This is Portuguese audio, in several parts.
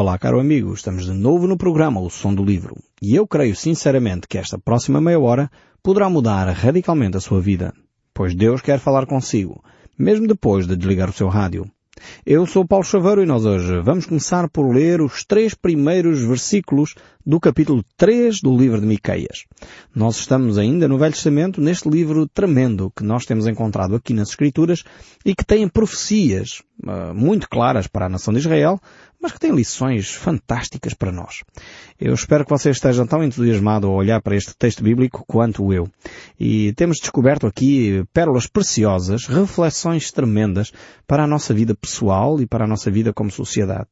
Olá, caro amigo, estamos de novo no programa O Som do Livro e eu creio sinceramente que esta próxima meia hora poderá mudar radicalmente a sua vida, pois Deus quer falar consigo, mesmo depois de desligar o seu rádio. Eu sou Paulo Chaveiro e nós hoje vamos começar por ler os três primeiros versículos do capítulo 3 do livro de Miqueias. Nós estamos ainda no Velho Testamento neste livro tremendo que nós temos encontrado aqui nas Escrituras e que tem profecias uh, muito claras para a nação de Israel, mas que tem lições fantásticas para nós. Eu espero que você esteja tão entusiasmado a olhar para este texto bíblico quanto eu. E temos descoberto aqui pérolas preciosas, reflexões tremendas para a nossa vida pessoal e para a nossa vida como sociedade.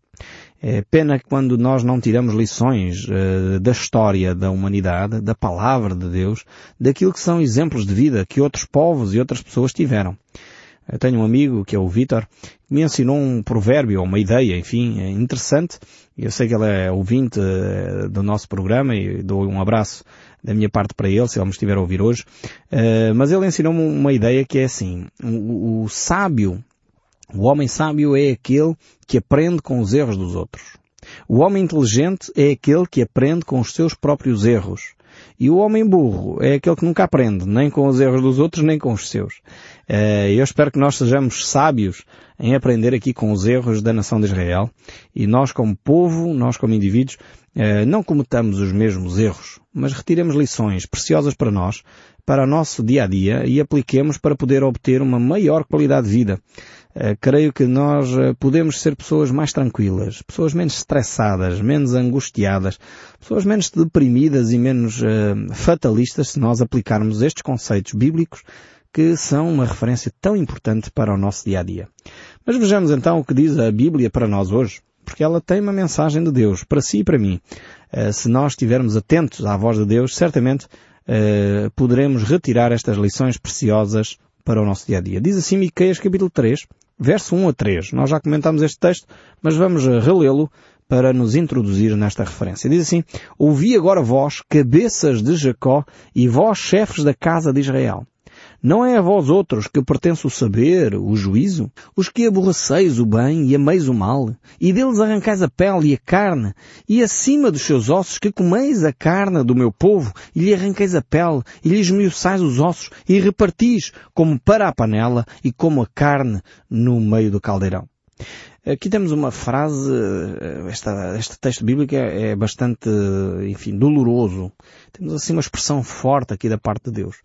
É pena quando nós não tiramos lições uh, da história da humanidade, da palavra de Deus, daquilo que são exemplos de vida que outros povos e outras pessoas tiveram. Eu tenho um amigo, que é o Vitor, que me ensinou um provérbio, uma ideia, enfim, é interessante. Eu sei que ele é ouvinte uh, do nosso programa e dou um abraço da minha parte para ele, se ele me estiver a ouvir hoje. Uh, mas ele ensinou-me uma ideia que é assim, o sábio o homem sábio é aquele que aprende com os erros dos outros. O homem inteligente é aquele que aprende com os seus próprios erros. E o homem burro é aquele que nunca aprende, nem com os erros dos outros, nem com os seus. Eh, eu espero que nós sejamos sábios em aprender aqui com os erros da nação de Israel. E nós como povo, nós como indivíduos, eh, não cometamos os mesmos erros, mas retiremos lições preciosas para nós, para o nosso dia a dia e apliquemos para poder obter uma maior qualidade de vida. Eh, creio que nós eh, podemos ser pessoas mais tranquilas, pessoas menos estressadas, menos angustiadas, pessoas menos deprimidas e menos uh, fatalistas se nós aplicarmos estes conceitos bíblicos que são uma referência tão importante para o nosso dia a dia. Mas vejamos então o que diz a Bíblia para nós hoje, porque ela tem uma mensagem de Deus para si e para mim. Se nós estivermos atentos à voz de Deus, certamente poderemos retirar estas lições preciosas para o nosso dia a dia. Diz assim Miqueias capítulo 3, verso 1 a 3. Nós já comentámos este texto, mas vamos relê-lo para nos introduzir nesta referência. Diz assim, Ouvi agora vós, cabeças de Jacó, e vós, chefes da casa de Israel. Não é a vós outros que pertence o saber, o juízo? Os que aborreceis o bem e ameis o mal, e deles arrancais a pele e a carne, e acima dos seus ossos que comeis a carne do meu povo, e lhe arranqueis a pele, e lhe esmiuçais os ossos, e repartis como para a panela, e como a carne no meio do caldeirão. Aqui temos uma frase, eh, esta, este texto bíblico é, é, bastante, enfim, doloroso. Temos assim uma expressão forte aqui da parte de Deus.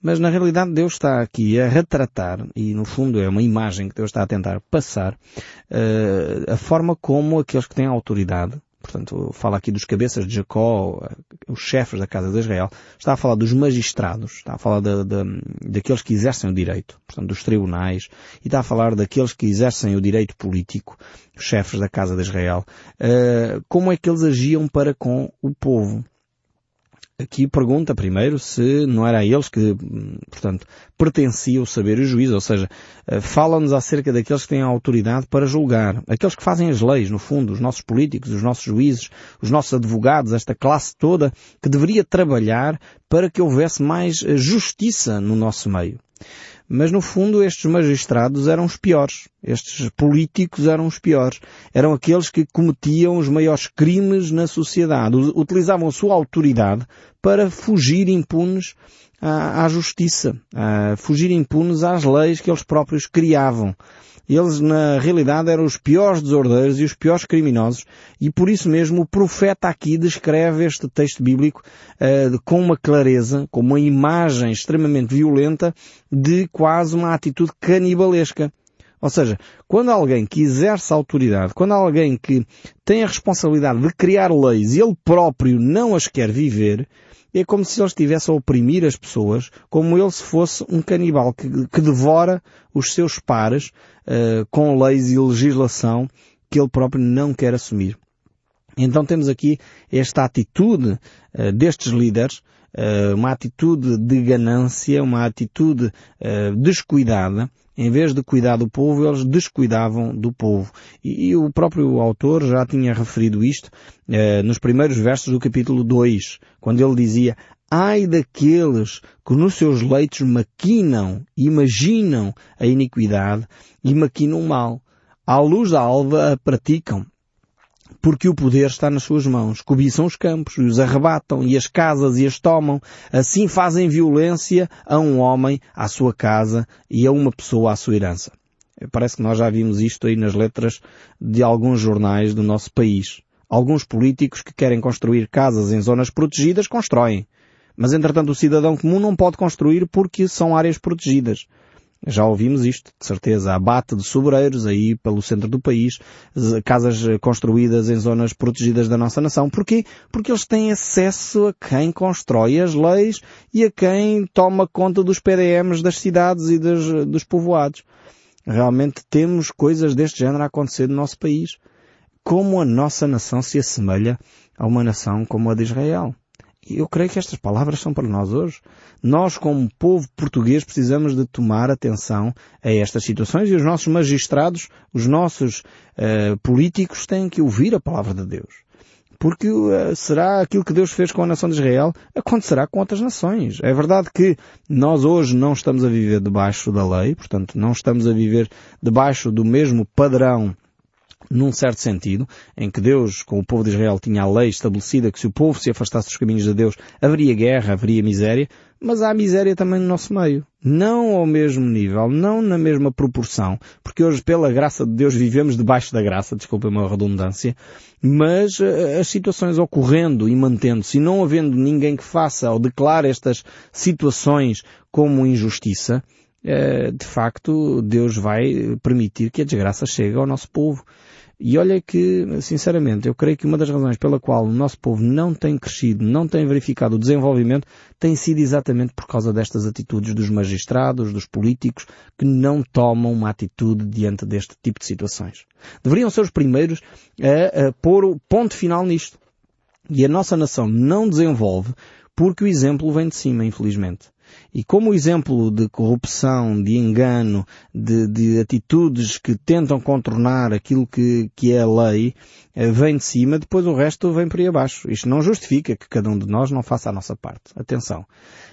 Mas na realidade Deus está aqui a retratar, e no fundo é uma imagem que Deus está a tentar passar, uh, a forma como aqueles que têm autoridade, portanto, fala aqui dos cabeças de Jacó, os chefes da casa de Israel, está a falar dos magistrados, está a falar de, de, daqueles que exercem o direito, portanto, dos tribunais, e está a falar daqueles que exercem o direito político, os chefes da casa de Israel, uh, como é que eles agiam para com o povo aqui pergunta primeiro se não era a eles que, portanto, pertencia o saber e o juízo, ou seja, eh, fala-nos acerca daqueles que têm a autoridade para julgar, aqueles que fazem as leis, no fundo, os nossos políticos, os nossos juízes, os nossos advogados, esta classe toda que deveria trabalhar para que houvesse mais eh, justiça no nosso meio. Mas no fundo estes magistrados eram os piores. Estes políticos eram os piores. Eram aqueles que cometiam os maiores crimes na sociedade. Utilizavam a sua autoridade para fugir impunes à, à justiça, fugir impunes às leis que eles próprios criavam. Eles, na realidade, eram os piores desordeiros e os piores criminosos e por isso mesmo o profeta aqui descreve este texto bíblico uh, com uma clareza, com uma imagem extremamente violenta de quase uma atitude canibalesca. Ou seja, quando alguém que exerce autoridade, quando alguém que tem a responsabilidade de criar leis e ele próprio não as quer viver, é como se ele estivesse a oprimir as pessoas, como ele se fosse um canibal que, que devora os seus pares uh, com leis e legislação que ele próprio não quer assumir. Então temos aqui esta atitude uh, destes líderes, uh, uma atitude de ganância, uma atitude descuidada, em vez de cuidar do povo, eles descuidavam do povo. E, e o próprio autor já tinha referido isto eh, nos primeiros versos do capítulo 2, quando ele dizia Ai daqueles que nos seus leitos maquinam, imaginam a iniquidade e maquinam o mal. À luz da alva a praticam. Porque o poder está nas suas mãos. Cobiçam os campos, e os arrebatam, e as casas e as tomam. Assim fazem violência a um homem, à sua casa, e a uma pessoa à sua herança. Parece que nós já vimos isto aí nas letras de alguns jornais do nosso país. Alguns políticos que querem construir casas em zonas protegidas constroem. Mas entretanto o cidadão comum não pode construir porque são áreas protegidas. Já ouvimos isto, de certeza. Abate de sobreiros aí pelo centro do país, casas construídas em zonas protegidas da nossa nação. Porquê? Porque eles têm acesso a quem constrói as leis e a quem toma conta dos PDMs das cidades e dos, dos povoados. Realmente temos coisas deste género a acontecer no nosso país. Como a nossa nação se assemelha a uma nação como a de Israel. Eu creio que estas palavras são para nós hoje. Nós, como povo português, precisamos de tomar atenção a estas situações e os nossos magistrados, os nossos uh, políticos têm que ouvir a palavra de Deus. Porque uh, será aquilo que Deus fez com a nação de Israel, acontecerá com outras nações. É verdade que nós hoje não estamos a viver debaixo da lei, portanto não estamos a viver debaixo do mesmo padrão num certo sentido, em que Deus, com o povo de Israel, tinha a lei estabelecida que se o povo se afastasse dos caminhos de Deus, haveria guerra, haveria miséria, mas há miséria também no nosso meio. Não ao mesmo nível, não na mesma proporção, porque hoje, pela graça de Deus, vivemos debaixo da graça, desculpem a redundância, mas uh, as situações ocorrendo e mantendo-se, e não havendo ninguém que faça ou declare estas situações como injustiça, uh, de facto, Deus vai permitir que a desgraça chegue ao nosso povo. E olha que, sinceramente, eu creio que uma das razões pela qual o nosso povo não tem crescido, não tem verificado o desenvolvimento, tem sido exatamente por causa destas atitudes dos magistrados, dos políticos, que não tomam uma atitude diante deste tipo de situações. Deveriam ser os primeiros a, a pôr o ponto final nisto. E a nossa nação não desenvolve porque o exemplo vem de cima, infelizmente. E como o exemplo de corrupção, de engano, de, de atitudes que tentam contornar aquilo que, que é a lei, eh, vem de cima, depois o resto vem por aí abaixo. Isto não justifica que cada um de nós não faça a nossa parte. Atenção.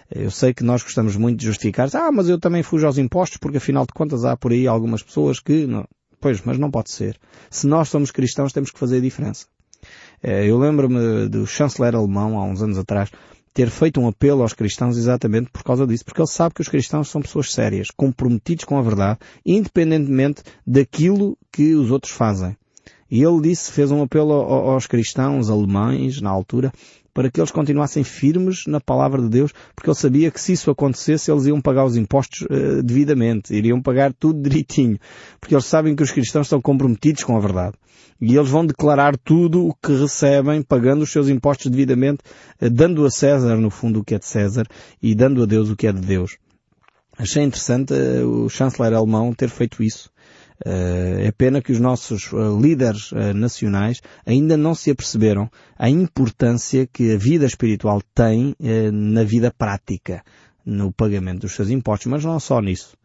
Eu sei que nós gostamos muito de justificar, ah, mas eu também fujo aos impostos porque afinal de contas há por aí algumas pessoas que... Não. Pois, mas não pode ser. Se nós somos cristãos temos que fazer a diferença. Eh, eu lembro-me do chanceler alemão, há uns anos atrás, ter feito um apelo aos cristãos exatamente por causa disso, porque ele sabe que os cristãos são pessoas sérias, comprometidos com a verdade, independentemente daquilo que os outros fazem. E ele disse, fez um apelo aos cristãos alemães, na altura, para que eles continuassem firmes na palavra de Deus, porque ele sabia que se isso acontecesse, eles iam pagar os impostos uh, devidamente, iriam pagar tudo direitinho, porque eles sabem que os cristãos estão comprometidos com a verdade. E eles vão declarar tudo o que recebem, pagando os seus impostos devidamente, uh, dando a César, no fundo, o que é de César, e dando a Deus o que é de Deus. Achei interessante uh, o chanceler alemão ter feito isso. Uh, é pena que os nossos uh, líderes uh, nacionais ainda não se aperceberam a importância que a vida espiritual tem na vida prática, no pagamento dos seus impostos, mas não só nisso.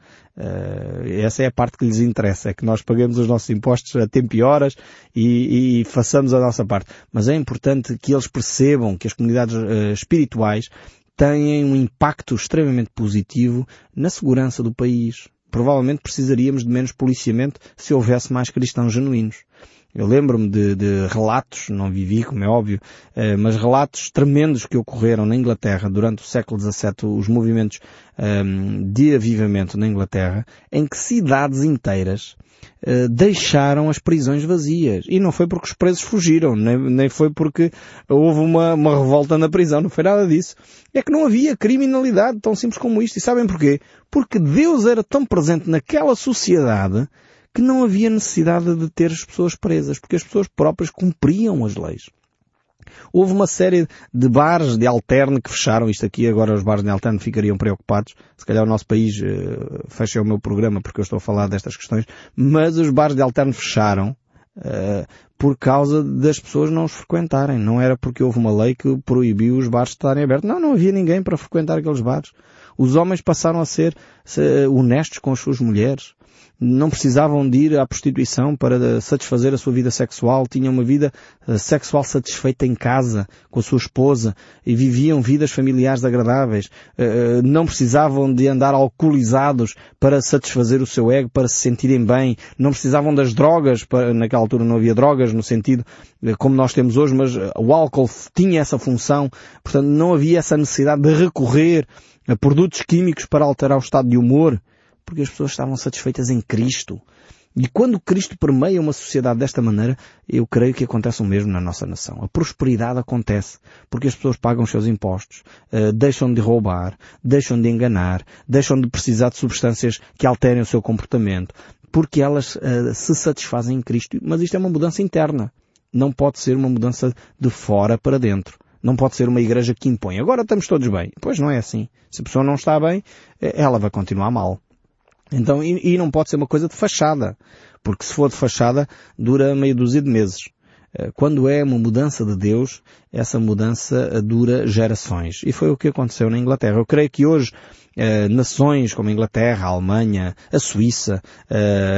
essa é a parte que lhes interessa, é que nós paguemos os nossos impostos a tempo e horas e, e façamos a nossa parte. Mas é importante que eles percebam que as comunidades espirituais têm um impacto extremamente positivo na segurança do país, provavelmente precisaríamos de menos policiamento se houvesse mais cristãos genuínos. Eu lembro-me de, de, relatos, não vivi, como é óbvio, eh, mas relatos tremendos que ocorreram na Inglaterra durante o século XVII, os movimentos eh, de avivamento na Inglaterra, em que cidades inteiras deixaram as prisões vazias. E não foi porque os presos fugiram, nem, nem foi porque houve uma, uma revolta na prisão, não foi nada disso. É que não havia criminalidade tão simples como isto. E sabem porquê? Porque Deus era tão presente naquela sociedade que não havia necessidade de ter as pessoas presas, porque as pessoas próprias cumpriam as leis. Houve uma série de bares de alterno que fecharam isto aqui, agora os bares de alterno ficariam preocupados. Se calhar o nosso país uh, fecha o meu programa porque eu estou a falar destas questões, mas os bares de alterno fecharam uh, por causa das pessoas não os frequentarem. Não era porque houve uma lei que proibiu os bares de estarem abertos. Não, não havia ninguém para frequentar aqueles bares. Os homens passaram a ser honestos com as suas mulheres. não precisavam de ir à prostituição para satisfazer a sua vida sexual, tinham uma vida eh, sexual satisfeita em casa, com a sua esposa, e viviam vidas familiares agradáveis, eh, não precisavam de andar alcoolizados para satisfazer o seu ego, para se sentirem bem, não precisavam das drogas, para, naquela altura não havia drogas no sentido como nós temos hoje, mas o álcool tinha essa função, portanto não havia essa necessidade de recorrer a produtos químicos para alterar o estado de humor, porque as pessoas estavam satisfeitas em Cristo. E quando Cristo permeia uma sociedade desta maneira, eu creio que acontece o mesmo na nossa nação. A prosperidade acontece porque as pessoas pagam os seus impostos, uh, deixam de roubar, deixam de enganar, deixam de precisar de substâncias que alterem o seu comportamento, porque elas uh, se satisfazem em Cristo. Mas isto é uma mudança interna. Não pode ser uma mudança de fora para dentro. Não pode ser uma igreja que impõe. Agora estamos todos bem. Pois não é assim. Se a pessoa não está bem, eh, ela vai continuar mal. Então, e, e não pode ser uma coisa de fachada. Porque se for de fachada, dura meia dúzia de meses. Eh, quando é uma mudança de Deus, essa mudança eh, dura gerações. E foi o que aconteceu na Inglaterra. Eu creio que hoje eh, nações como a Inglaterra, a Alemanha, a Suíça,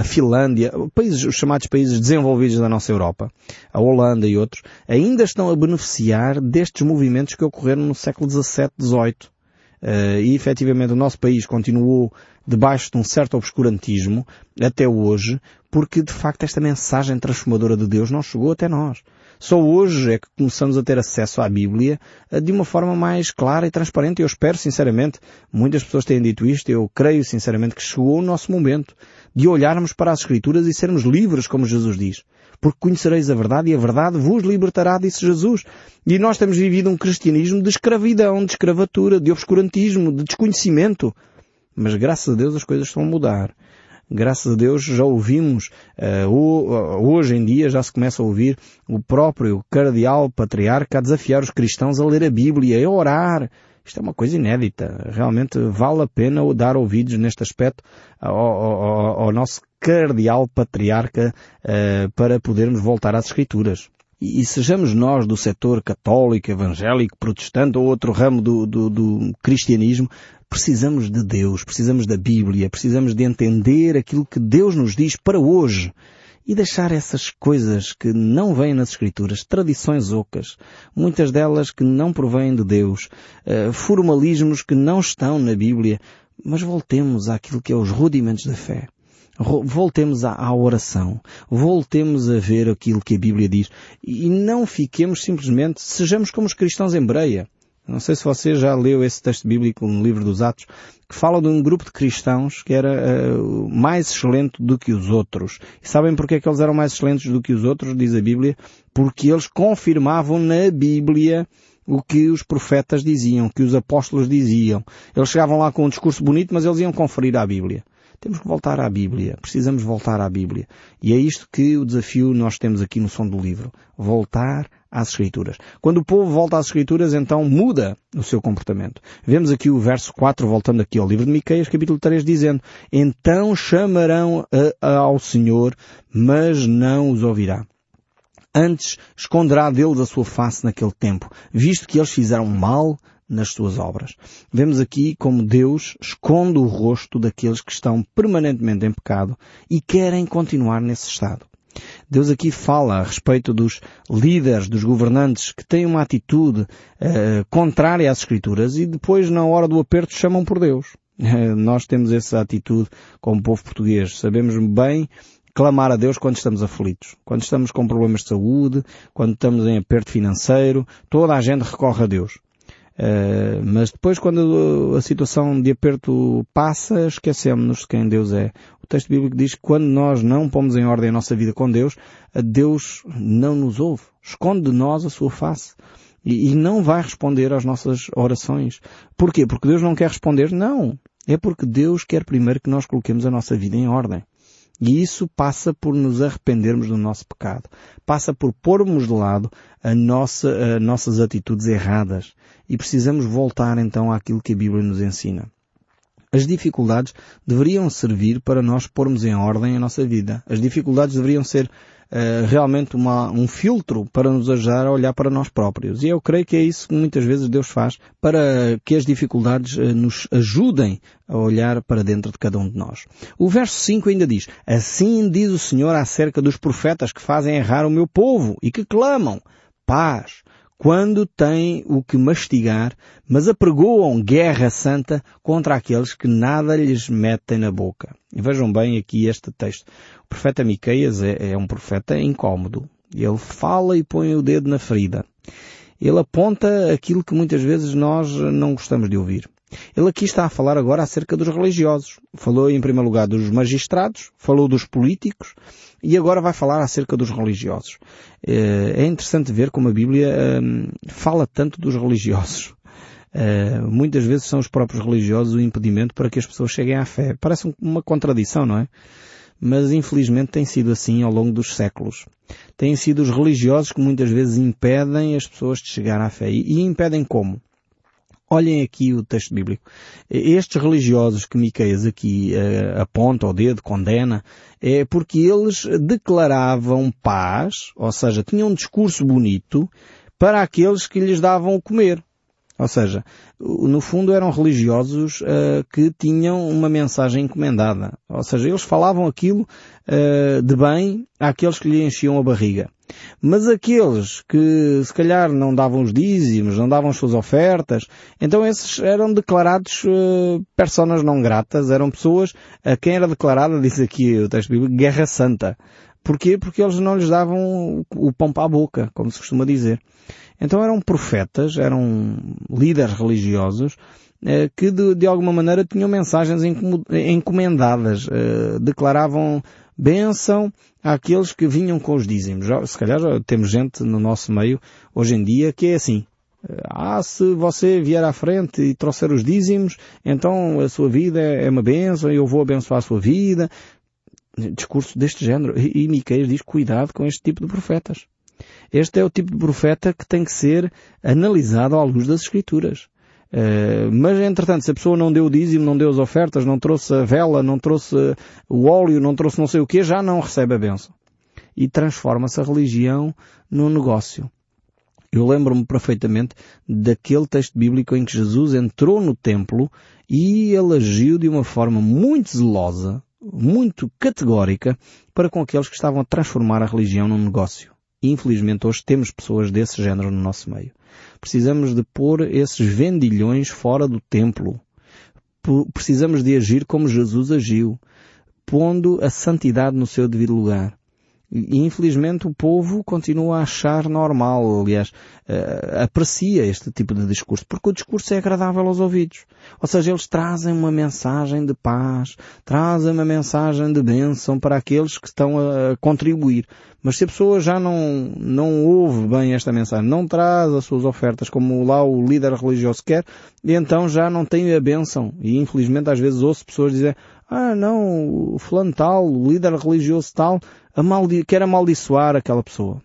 a Finlândia, países, os chamados países desenvolvidos da nossa Europa, a Holanda e outros, ainda estão a beneficiar destes movimentos que ocorreram no século XVII, XVIII. Uh, e efetivamente o nosso país continuou debaixo de um certo obscurantismo até hoje, porque de facto esta mensagem transformadora de Deus não chegou até nós. Só hoje é que começamos a ter acesso à Bíblia uh, de uma forma mais clara e transparente. Eu espero sinceramente, muitas pessoas têm dito isto, eu creio sinceramente que chegou o nosso momento de olharmos para as Escrituras e sermos livres, como Jesus diz porque conhecereis a verdade e a verdade vos libertará, disse Jesus. E nós temos vivido um cristianismo de escravidão, de escravatura, de obscurantismo, de desconhecimento. Mas graças a Deus as coisas estão a mudar. Graças a Deus já ouvimos, uh, hoje em dia já se começa a ouvir o próprio cardeal patriarca a desafiar os cristãos a ler a Bíblia e a orar. Isto é uma coisa inédita. Realmente vale a pena dar ouvidos neste aspecto ao, ao, ao nosso cardeal patriarca uh, para podermos voltar às Escrituras. E, e, sejamos nós do setor católico, evangélico, protestante ou outro ramo do, do, do cristianismo, precisamos de Deus, precisamos da Bíblia, precisamos de entender aquilo que Deus nos diz para hoje e deixar essas coisas que não vêm nas Escrituras, tradições ocas, muitas delas que não provêm de Deus, uh, formalismos que não estão na Bíblia, mas voltemos àquilo que é os rudimentos da fé. Voltemos à, oração. Voltemos a ver aquilo que a Bíblia diz. E não fiquemos simplesmente, sejamos como os cristãos em Breia. Não sei se você já leu esse texto bíblico no livro dos Atos, que fala de um grupo de cristãos que era uh, mais excelente do que os outros. E sabem porque é que eles eram mais excelentes do que os outros, diz a Bíblia? Porque eles confirmavam na Bíblia o que os profetas diziam, o que os apóstolos diziam. Eles chegavam lá com um discurso bonito, mas eles iam conferir à Bíblia. Temos que voltar à Bíblia. Precisamos voltar à Bíblia. E é isto que o desafio nós temos aqui no som do livro. Voltar às Escrituras. Quando o povo volta às Escrituras, então muda o seu comportamento. Vemos aqui o verso 4, voltando aqui ao livro de Miqueias, capítulo 3, dizendo, Então chamarão a, a, ao Senhor, mas não os ouvirá. Antes esconderá deles a sua face naquele tempo, visto que eles fizeram mal nas suas obras. Vemos aqui como Deus esconde o rosto daqueles que estão permanentemente em pecado e querem continuar nesse estado. Deus aqui fala a respeito dos líderes, dos governantes que têm uma atitude uh, contrária às Escrituras e depois, na hora do aperto, chamam por Deus. Uh, nós temos essa atitude como povo português. Sabemos bem clamar a Deus quando estamos aflitos, quando estamos com problemas de saúde, quando estamos em aperto financeiro, toda a gente recorre a Deus. Uh, mas depois quando a situação de aperto passa, esquecemos-nos de quem Deus é. O texto bíblico diz que quando nós não pomos em ordem a nossa vida com Deus, Deus não nos ouve. Esconde de nós a sua face. E, e não vai responder às nossas orações. Porquê? Porque Deus não quer responder? Não. É porque Deus quer primeiro que nós coloquemos a nossa vida em ordem. E isso passa por nos arrependermos do nosso pecado. Passa por pormos de lado a nossa, nossas atitudes erradas. E precisamos voltar então àquilo que a Bíblia nos ensina. As dificuldades deveriam servir para nós pormos em ordem a nossa vida. As dificuldades deveriam ser uh, realmente uma, um filtro para nos ajudar a olhar para nós próprios. E eu creio que é isso que muitas vezes Deus faz para que as dificuldades uh, nos ajudem a olhar para dentro de cada um de nós. O verso 5 ainda diz, Assim diz o Senhor acerca dos profetas que fazem errar o meu povo e que clamam paz, quando têm o que mastigar, mas apregoam guerra santa contra aqueles que nada lhes metem na boca. E vejam bem aqui este texto. O profeta Miqueias é, é um profeta incómodo. Ele fala e põe o dedo na ferida. Ele aponta aquilo que muitas vezes nós não gostamos de ouvir. Ele aqui está a falar agora acerca dos religiosos. Falou em primeiro lugar dos magistrados, falou dos políticos e agora vai falar acerca dos religiosos. Eh, é interessante ver como a Bíblia ehm, fala tanto dos religiosos. Eh, muitas vezes são os próprios religiosos o impedimento para que as pessoas cheguem à fé. Parece uma contradição, não é? Mas infelizmente tem sido assim ao longo dos séculos. Têm sido os religiosos que muitas vezes impedem as pessoas de chegar à fé. E impedem como? Olhem aqui o texto bíblico. Estes religiosos que Miqueias aqui uh, aponta ao dedo, condena, é porque eles declaravam paz, ou seja, tinham um discurso bonito para aqueles que lhes davam o comer. Ou seja, no fundo eram religiosos uh, que tinham uma mensagem encomendada. Ou seja, eles falavam aquilo uh, de bem àqueles que lhe enchiam a barriga. Mas aqueles que se calhar não davam os dízimos, não davam as suas ofertas, então esses eram declarados uh, personas não gratas, eram pessoas a quem era declarada, diz aqui o texto bíblico, guerra santa. Porquê? Porque eles não lhes davam o pão para a boca, como se costuma dizer. Então eram profetas, eram líderes religiosos, eh, que de, de, alguma maneira tinham mensagens encomendadas, eh, declaravam bênção àqueles que vinham com os dízimos. Se calhar já temos gente no nosso meio hoje em dia que é assim. Ah, se você vier à frente e trouxer os dízimos, então a sua vida é uma bênção e eu vou abençoar a sua vida. Discurso deste género. E, e Miqueias diz cuidado com este tipo de profetas. Este é o tipo de profeta que tem que ser analisado à luz das Escrituras. Uh, mas entretanto, se a pessoa não deu o dízimo, não deu as ofertas, não trouxe a vela, não trouxe o óleo, não trouxe não sei o que, já não recebe a benção. E transforma-se a religião num negócio. Eu lembro-me perfeitamente daquele texto bíblico em que Jesus entrou no templo e ele agiu de uma forma muito zelosa, muito categórica, para com aqueles que estavam a transformar a religião num negócio. Infelizmente hoje temos pessoas desse género no nosso meio. Precisamos de pôr esses vendilhões fora do templo. Precisamos de agir como Jesus agiu, pondo a santidade no seu devido lugar. E infelizmente o povo continua a achar normal, aliás, uh, aprecia este tipo de discurso, porque o discurso é agradável aos ouvidos. Ou seja, eles trazem uma mensagem de paz, trazem uma mensagem de bênção para aqueles que estão a contribuir. Mas se a pessoa já não, não ouve bem esta mensagem, não traz as suas ofertas como lá o líder religioso quer, então já não tem a bênção. E infelizmente às vezes ouço pessoas dizer, ah não, o fulano tal, o líder religioso tal, amaldi quer amaldiçoar aquela pessoa.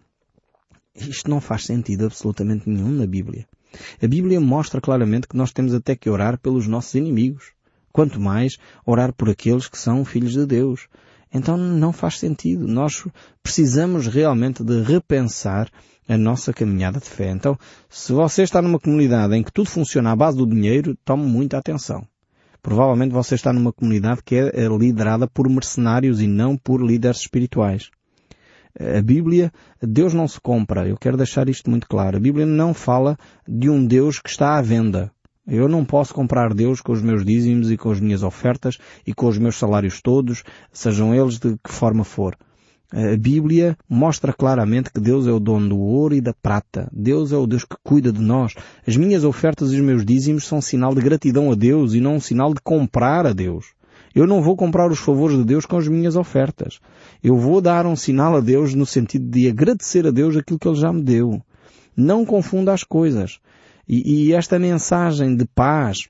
Isto não faz sentido absolutamente nenhum na Bíblia. A Bíblia mostra claramente que nós temos até que orar pelos nossos inimigos. Quanto mais orar por aqueles que são filhos de Deus. Então não faz sentido. Nós precisamos realmente de repensar a nossa caminhada de fé. Então, se você está numa comunidade em que tudo funciona à base do dinheiro, tome muita atenção. Provavelmente você está numa comunidade que é liderada por mercenários e não por líderes espirituais. A Bíblia, Deus não se compra. Eu quero deixar isto muito claro. A Bíblia não fala de um Deus que está à venda. Eu não posso comprar Deus com os meus dízimos e com as minhas ofertas e com os meus salários todos, sejam eles de que forma for. A Bíblia mostra claramente que Deus é o dono do ouro e da prata. Deus é o Deus que cuida de nós. As minhas ofertas e os meus dízimos são um sinal de gratidão a Deus e não um sinal de comprar a Deus. Eu não vou comprar os favores de Deus com as minhas ofertas. Eu vou dar um sinal a Deus no sentido de agradecer a Deus aquilo que Ele já me deu. Não confunda as coisas. E, e esta mensagem de paz,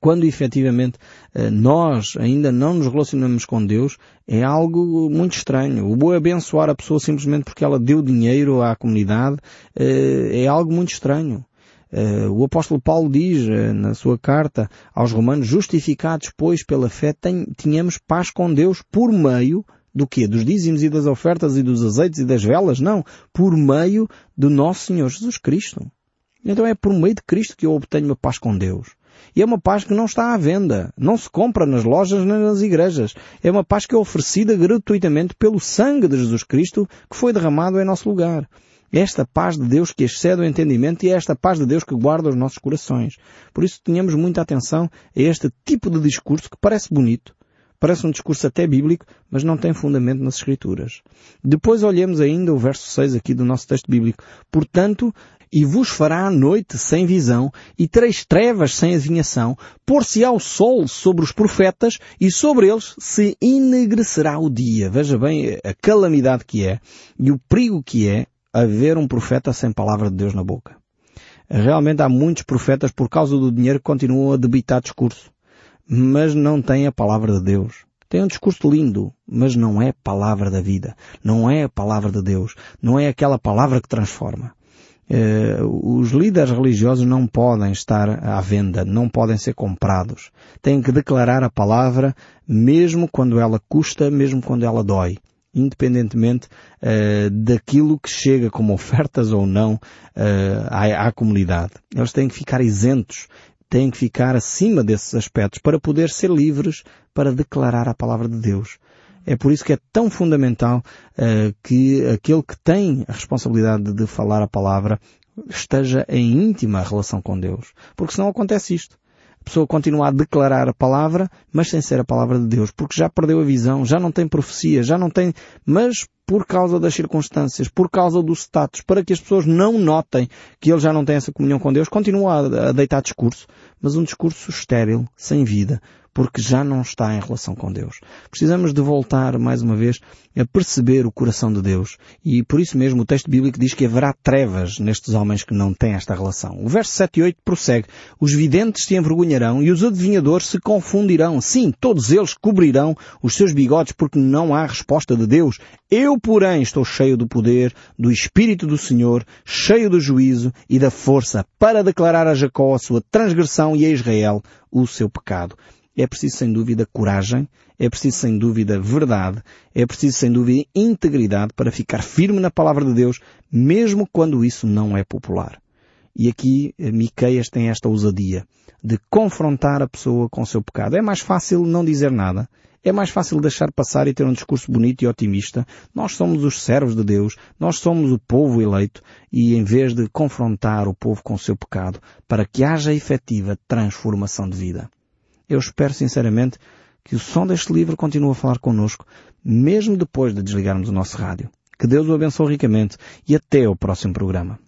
quando efetivamente eh, nós ainda não nos relacionamos com Deus, é algo muito estranho. O bom abençoar a pessoa simplesmente porque ela deu dinheiro à comunidade eh, é algo muito estranho. Uh, o apóstolo Paulo diz na sua carta aos romanos, justificados pois pela fé, tínhamos paz com Deus por meio do quê? Dos dízimos e das ofertas e dos azeites e das velas? Não. Por meio do nosso Senhor Jesus Cristo. Então é por meio de Cristo que eu obtenho a paz com Deus. E é uma paz que não está à venda. Não se compra nas lojas nem nas igrejas. É uma paz que é oferecida gratuitamente pelo sangue de Jesus Cristo que foi derramado em nosso lugar. Esta paz de Deus que excede o entendimento e é esta paz de Deus que guarda os nossos corações. Por isso tenhamos muita atenção a este tipo de discurso que parece bonito, Parece um discurso até bíblico, mas não tem fundamento nas Escrituras. Depois olhemos ainda o verso 6 aqui do nosso texto bíblico. Portanto, e vos fará a noite sem visão, e tereis trevas sem adivinhação, pôr-se-á o sol sobre os profetas, e sobre eles se enegrecerá o dia. Veja bem a calamidade que é, e o perigo que é haver um profeta sem palavra de Deus na boca. Realmente há muitos profetas, por causa do dinheiro, que continuam a debitar discurso mas não tem a palavra de Deus. Tem um discurso lindo, mas não é palavra da vida. Não é a palavra de Deus. Não é aquela palavra que transforma. Uh, os líderes religiosos não podem estar à venda, não podem ser comprados. Têm que declarar a palavra mesmo quando ela custa, mesmo quando ela dói. Independentemente uh, daquilo que chega como ofertas ou não uh, à, à comunidade. Eles têm que ficar isentos têm que ficar acima desses aspectos para poder ser livres para declarar a palavra de Deus. É por isso que é tão fundamental uh, que aquele que tem a responsabilidade de falar a palavra esteja em íntima relação com Deus. Porque senão acontece isto. A pessoa continua a declarar a palavra, mas sem ser a palavra de Deus, porque já perdeu a visão, já não tem profecia, já não tem, mas por causa das circunstâncias, por causa do status, para que as pessoas não notem que ele já não tem essa comunhão com Deus, continua a deitar discurso, mas um discurso estéril, sem vida, porque já não está em relação com Deus. Precisamos de voltar, mais uma vez, a perceber o coração de Deus. E por isso mesmo o texto bíblico diz que haverá trevas nestes homens que não têm esta relação. O verso 7 e 8 prossegue. Os videntes se envergonharão e os adivinhadores se confundirão. Sim, todos eles cobrirão os seus bigodes porque não há resposta de Deus. Eu, porém, estou cheio do poder, do Espírito do Senhor, cheio do juízo e da força para declarar a Jacó a sua transgressão e a Israel o seu pecado. É preciso, sem dúvida, coragem, é preciso, sem dúvida, verdade, é preciso, sem dúvida, integridade para ficar firme na palavra de Deus, mesmo quando isso não é popular. E aqui eh, Miqueias tem esta ousadia de confrontar a pessoa com o seu pecado. É mais fácil não dizer nada. É mais fácil deixar passar e ter um discurso bonito e otimista. Nós somos os servos de Deus, nós somos o povo eleito e em vez de confrontar o povo com o seu pecado, para que haja efetiva transformação de vida. Eu espero sinceramente que o som deste livro continue a falar connosco, mesmo depois de desligarmos o nosso rádio. Que Deus o abençoe ricamente e até ao próximo programa.